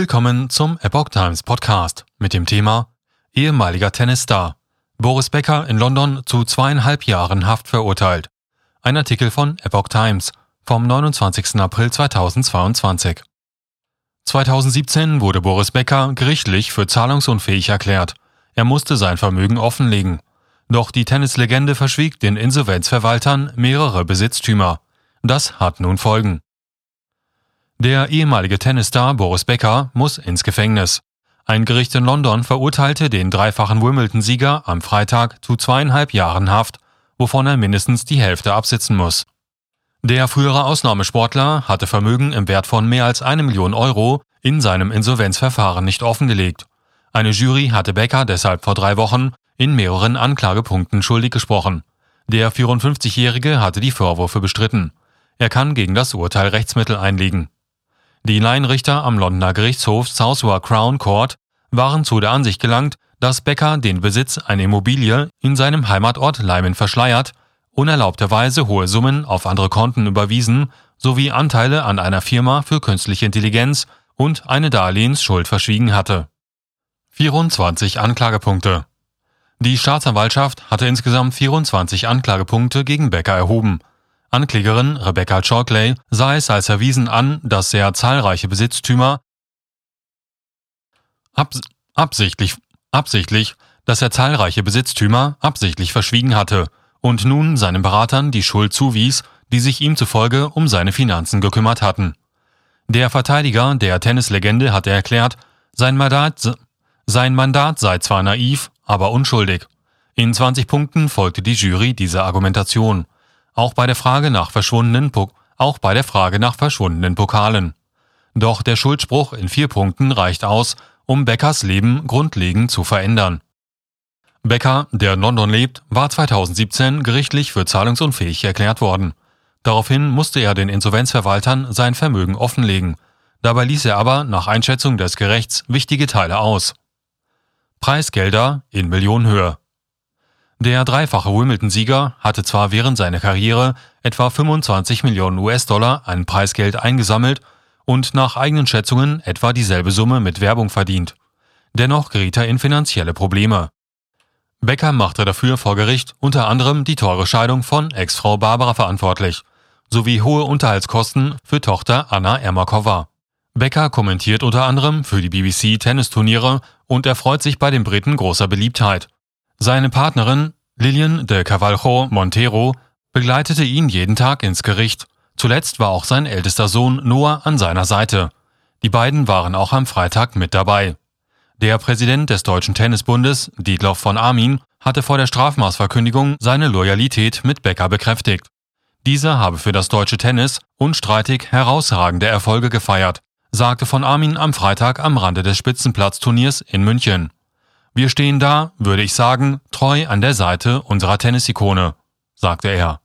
Willkommen zum Epoch Times Podcast mit dem Thema Ehemaliger Tennisstar. Boris Becker in London zu zweieinhalb Jahren Haft verurteilt. Ein Artikel von Epoch Times vom 29. April 2022. 2017 wurde Boris Becker gerichtlich für zahlungsunfähig erklärt. Er musste sein Vermögen offenlegen. Doch die Tennislegende verschwieg den Insolvenzverwaltern mehrere Besitztümer. Das hat nun Folgen. Der ehemalige Tennisstar Boris Becker muss ins Gefängnis. Ein Gericht in London verurteilte den dreifachen Wimbledon-Sieger am Freitag zu zweieinhalb Jahren Haft, wovon er mindestens die Hälfte absitzen muss. Der frühere Ausnahmesportler hatte Vermögen im Wert von mehr als eine Million Euro in seinem Insolvenzverfahren nicht offengelegt. Eine Jury hatte Becker deshalb vor drei Wochen in mehreren Anklagepunkten schuldig gesprochen. Der 54-Jährige hatte die Vorwürfe bestritten. Er kann gegen das Urteil Rechtsmittel einlegen. Die Laienrichter am Londoner Gerichtshof Southwark Crown Court waren zu der Ansicht gelangt, dass Becker den Besitz einer Immobilie in seinem Heimatort Leimen verschleiert, unerlaubterweise hohe Summen auf andere Konten überwiesen sowie Anteile an einer Firma für künstliche Intelligenz und eine Darlehensschuld verschwiegen hatte. 24 Anklagepunkte Die Staatsanwaltschaft hatte insgesamt 24 Anklagepunkte gegen Becker erhoben. Anklägerin Rebecca Chalkley sah es als erwiesen an, dass er zahlreiche Besitztümer abs absichtlich, absichtlich, dass er zahlreiche Besitztümer absichtlich verschwiegen hatte und nun seinen Beratern die Schuld zuwies, die sich ihm zufolge um seine Finanzen gekümmert hatten. Der Verteidiger der Tennislegende hatte erklärt, sein Mandat, sein Mandat sei zwar naiv, aber unschuldig. In 20 Punkten folgte die Jury dieser Argumentation auch bei der Frage nach verschwundenen, auch bei der Frage nach verschwundenen Pokalen. Doch der Schuldspruch in vier Punkten reicht aus, um Beckers Leben grundlegend zu verändern. Becker, der in London lebt, war 2017 gerichtlich für zahlungsunfähig erklärt worden. Daraufhin musste er den Insolvenzverwaltern sein Vermögen offenlegen. Dabei ließ er aber nach Einschätzung des Gerechts wichtige Teile aus. Preisgelder in Millionenhöhe. Der dreifache Wimbledon-Sieger hatte zwar während seiner Karriere etwa 25 Millionen US-Dollar an Preisgeld eingesammelt und nach eigenen Schätzungen etwa dieselbe Summe mit Werbung verdient. Dennoch geriet er in finanzielle Probleme. Becker machte dafür vor Gericht unter anderem die teure Scheidung von Ex-Frau Barbara verantwortlich, sowie hohe Unterhaltskosten für Tochter Anna Ermakova. Becker kommentiert unter anderem für die BBC Tennisturniere und erfreut sich bei den Briten großer Beliebtheit. Seine Partnerin Lilian de Cavaljo Montero begleitete ihn jeden Tag ins Gericht. Zuletzt war auch sein ältester Sohn Noah an seiner Seite. Die beiden waren auch am Freitag mit dabei. Der Präsident des Deutschen Tennisbundes, Dietloff von Armin, hatte vor der Strafmaßverkündigung seine Loyalität mit Becker bekräftigt. Dieser habe für das deutsche Tennis unstreitig herausragende Erfolge gefeiert, sagte von Armin am Freitag am Rande des Spitzenplatzturniers in München. Wir stehen da, würde ich sagen, treu an der Seite unserer Tennisikone, sagte er.